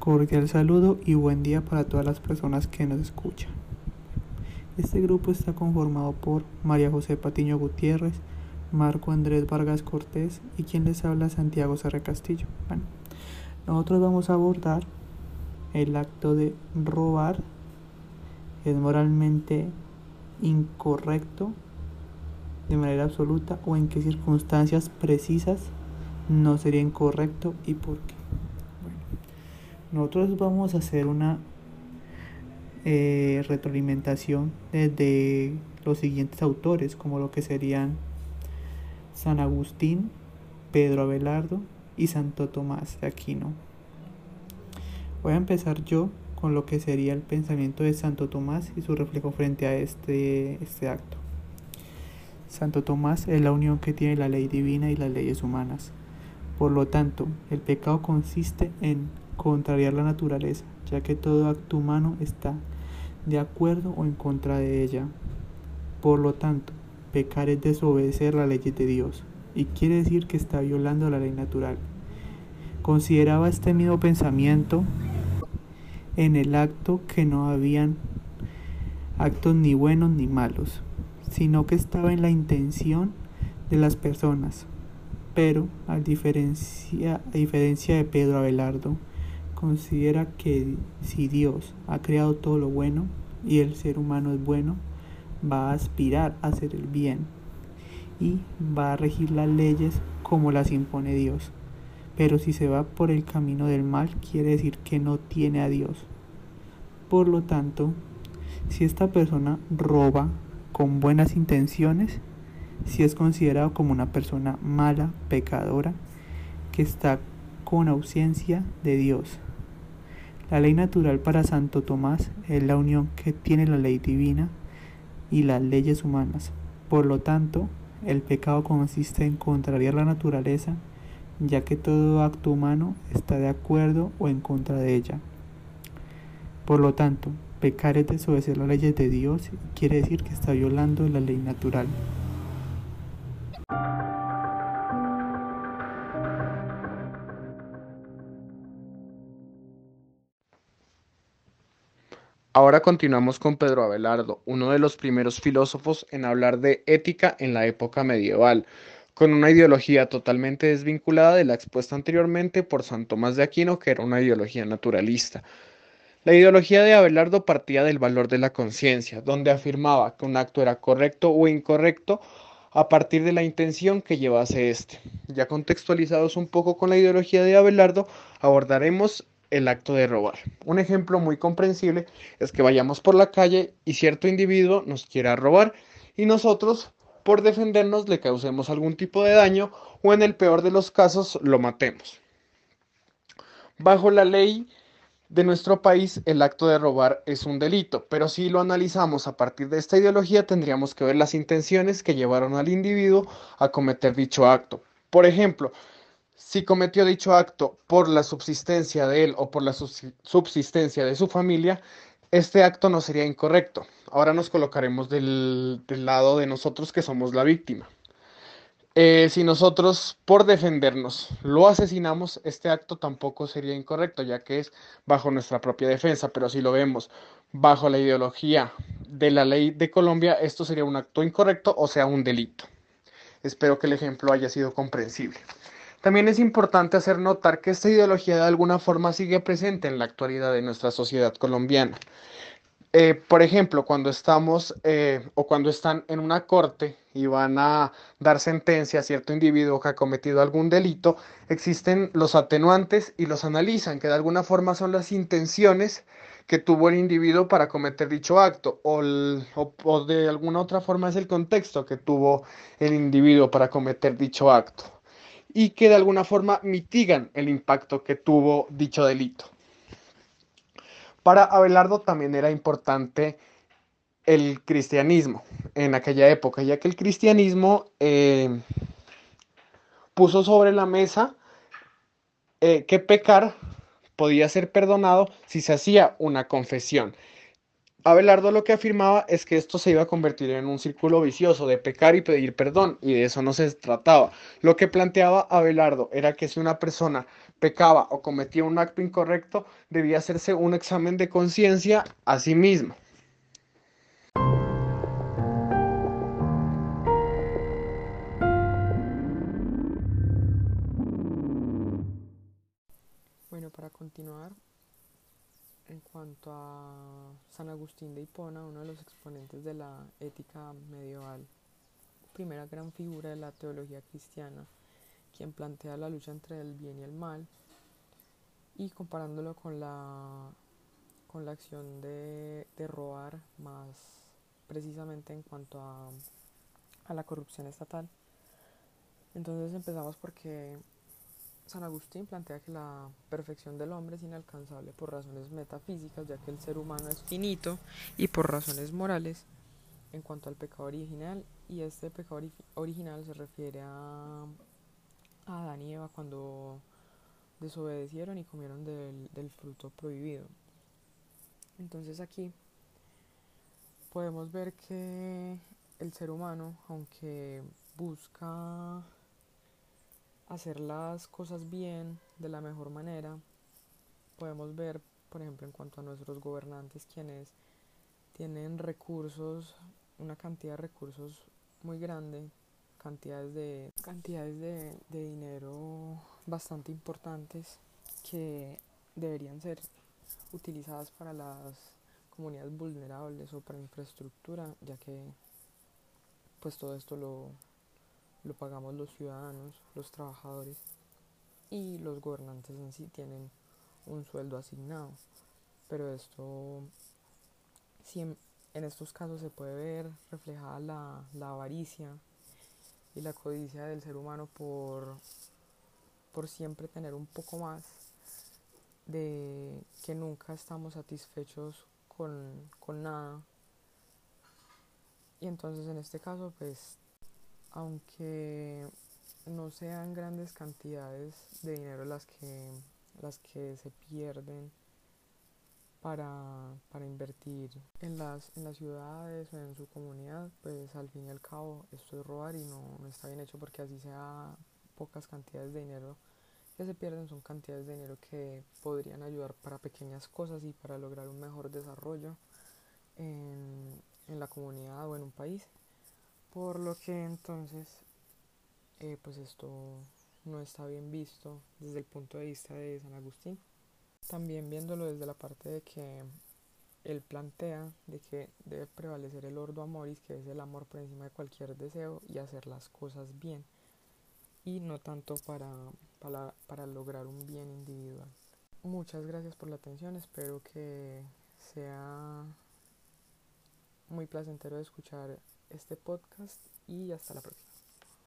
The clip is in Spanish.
Cordial saludo y buen día para todas las personas que nos escuchan. Este grupo está conformado por María José Patiño Gutiérrez, Marco Andrés Vargas Cortés y quien les habla Santiago Serra Castillo. Bueno, nosotros vamos a abordar el acto de robar. Es moralmente incorrecto de manera absoluta o en qué circunstancias precisas no sería incorrecto y por qué. Nosotros vamos a hacer una eh, retroalimentación desde los siguientes autores, como lo que serían San Agustín, Pedro Abelardo y Santo Tomás de Aquino. Voy a empezar yo con lo que sería el pensamiento de Santo Tomás y su reflejo frente a este, este acto. Santo Tomás es la unión que tiene la ley divina y las leyes humanas. Por lo tanto, el pecado consiste en contrariar la naturaleza, ya que todo acto humano está de acuerdo o en contra de ella. Por lo tanto, pecar es desobedecer la ley de Dios, y quiere decir que está violando la ley natural. Consideraba este mismo pensamiento en el acto que no habían actos ni buenos ni malos, sino que estaba en la intención de las personas. Pero, a diferencia, a diferencia de Pedro Abelardo, considera que si Dios ha creado todo lo bueno y el ser humano es bueno, va a aspirar a hacer el bien y va a regir las leyes como las impone Dios. Pero si se va por el camino del mal, quiere decir que no tiene a Dios. Por lo tanto, si esta persona roba con buenas intenciones, si es considerado como una persona mala, pecadora, que está con ausencia de Dios. La ley natural para Santo Tomás es la unión que tiene la ley divina y las leyes humanas. Por lo tanto, el pecado consiste en contrariar la naturaleza, ya que todo acto humano está de acuerdo o en contra de ella. Por lo tanto, pecar es desobedecer las leyes de Dios y quiere decir que está violando la ley natural. Ahora continuamos con Pedro Abelardo, uno de los primeros filósofos en hablar de ética en la época medieval, con una ideología totalmente desvinculada de la expuesta anteriormente por San Tomás de Aquino, que era una ideología naturalista. La ideología de Abelardo partía del valor de la conciencia, donde afirmaba que un acto era correcto o incorrecto a partir de la intención que llevase éste. Ya contextualizados un poco con la ideología de Abelardo, abordaremos el acto de robar. Un ejemplo muy comprensible es que vayamos por la calle y cierto individuo nos quiera robar y nosotros por defendernos le causemos algún tipo de daño o en el peor de los casos lo matemos. Bajo la ley de nuestro país el acto de robar es un delito, pero si lo analizamos a partir de esta ideología tendríamos que ver las intenciones que llevaron al individuo a cometer dicho acto. Por ejemplo, si cometió dicho acto por la subsistencia de él o por la subsistencia de su familia, este acto no sería incorrecto. Ahora nos colocaremos del, lado de nosotros que somos la víctima. Eh, si nosotros, por defendernos, lo asesinamos, este acto tampoco sería incorrecto, ya que es bajo nuestra propia defensa, pero si lo vemos bajo la ideología de la ley de Colombia, esto sería un acto incorrecto, o sea, un delito. Espero que el ejemplo haya sido comprensible. También es importante hacer notar que esta ideología de alguna forma sigue presente en la actualidad de nuestra sociedad colombiana. Eh, por ejemplo, cuando estamos eh, o cuando están en una corte y van a dar sentencia a cierto individuo que ha cometido algún delito, existen los atenuantes y los analizan, que de alguna forma son las intenciones que tuvo el individuo para cometer dicho acto o, o de alguna otra forma es el contexto que tuvo el individuo para cometer dicho acto y que de alguna forma mitigan el impacto que tuvo dicho delito. Para Abelardo también era importante el cristianismo en aquella época, ya que el cristianismo eh, puso sobre la mesa eh, que pecar podía ser perdonado si se hacía una confesión. Abelardo lo que afirmaba es que esto se iba a convertir en un círculo vicioso de pecar y pedir perdón, y de eso no se trataba. Lo que planteaba Abelardo era que si una persona pecaba o cometía un acto incorrecto, debía hacerse un examen de conciencia a sí mismo. En cuanto a San Agustín de Hipona, uno de los exponentes de la ética medieval, primera gran figura de la teología cristiana, quien plantea la lucha entre el bien y el mal, y comparándolo con la, con la acción de, de robar, más precisamente en cuanto a, a la corrupción estatal. Entonces empezamos porque San Agustín plantea que la perfección del hombre es inalcanzable por razones metafísicas, ya que el ser humano es finito, y por razones morales en cuanto al pecado original, y este pecado original se refiere a, a Adán y Eva cuando desobedecieron y comieron del, del fruto prohibido. Entonces aquí podemos ver que el ser humano, aunque busca hacer las cosas bien de la mejor manera. Podemos ver, por ejemplo, en cuanto a nuestros gobernantes, quienes tienen recursos, una cantidad de recursos muy grande, cantidades de, cantidades de, de dinero bastante importantes que deberían ser utilizadas para las comunidades vulnerables o para infraestructura, ya que pues todo esto lo, lo pagamos los ciudadanos, los trabajadores y los gobernantes en sí tienen un sueldo asignado. Pero esto, si en, estos casos se puede ver reflejada la, la, avaricia y la codicia del ser humano por, por siempre tener un poco más de que nunca estamos satisfechos con, con nada. Y entonces en este caso pues aunque no sean grandes cantidades de dinero las que, las que se pierden para, para invertir en las, en las ciudades o en su comunidad, pues al fin y al cabo esto es robar y no, no está bien hecho porque así sea pocas cantidades de dinero que se pierden son cantidades de dinero que podrían ayudar para pequeñas cosas y para lograr un mejor desarrollo en, en la comunidad o en un país. Por lo que entonces, eh, pues esto no está bien visto desde el punto de vista de San Agustín. También viéndolo desde la parte de que él plantea de que debe prevalecer el ordo amoris, que es el amor por encima de cualquier deseo y hacer las cosas bien, y no tanto para, para, para lograr un bien individual. Muchas gracias por la atención, espero que sea muy placentero de escuchar este podcast y hasta la próxima.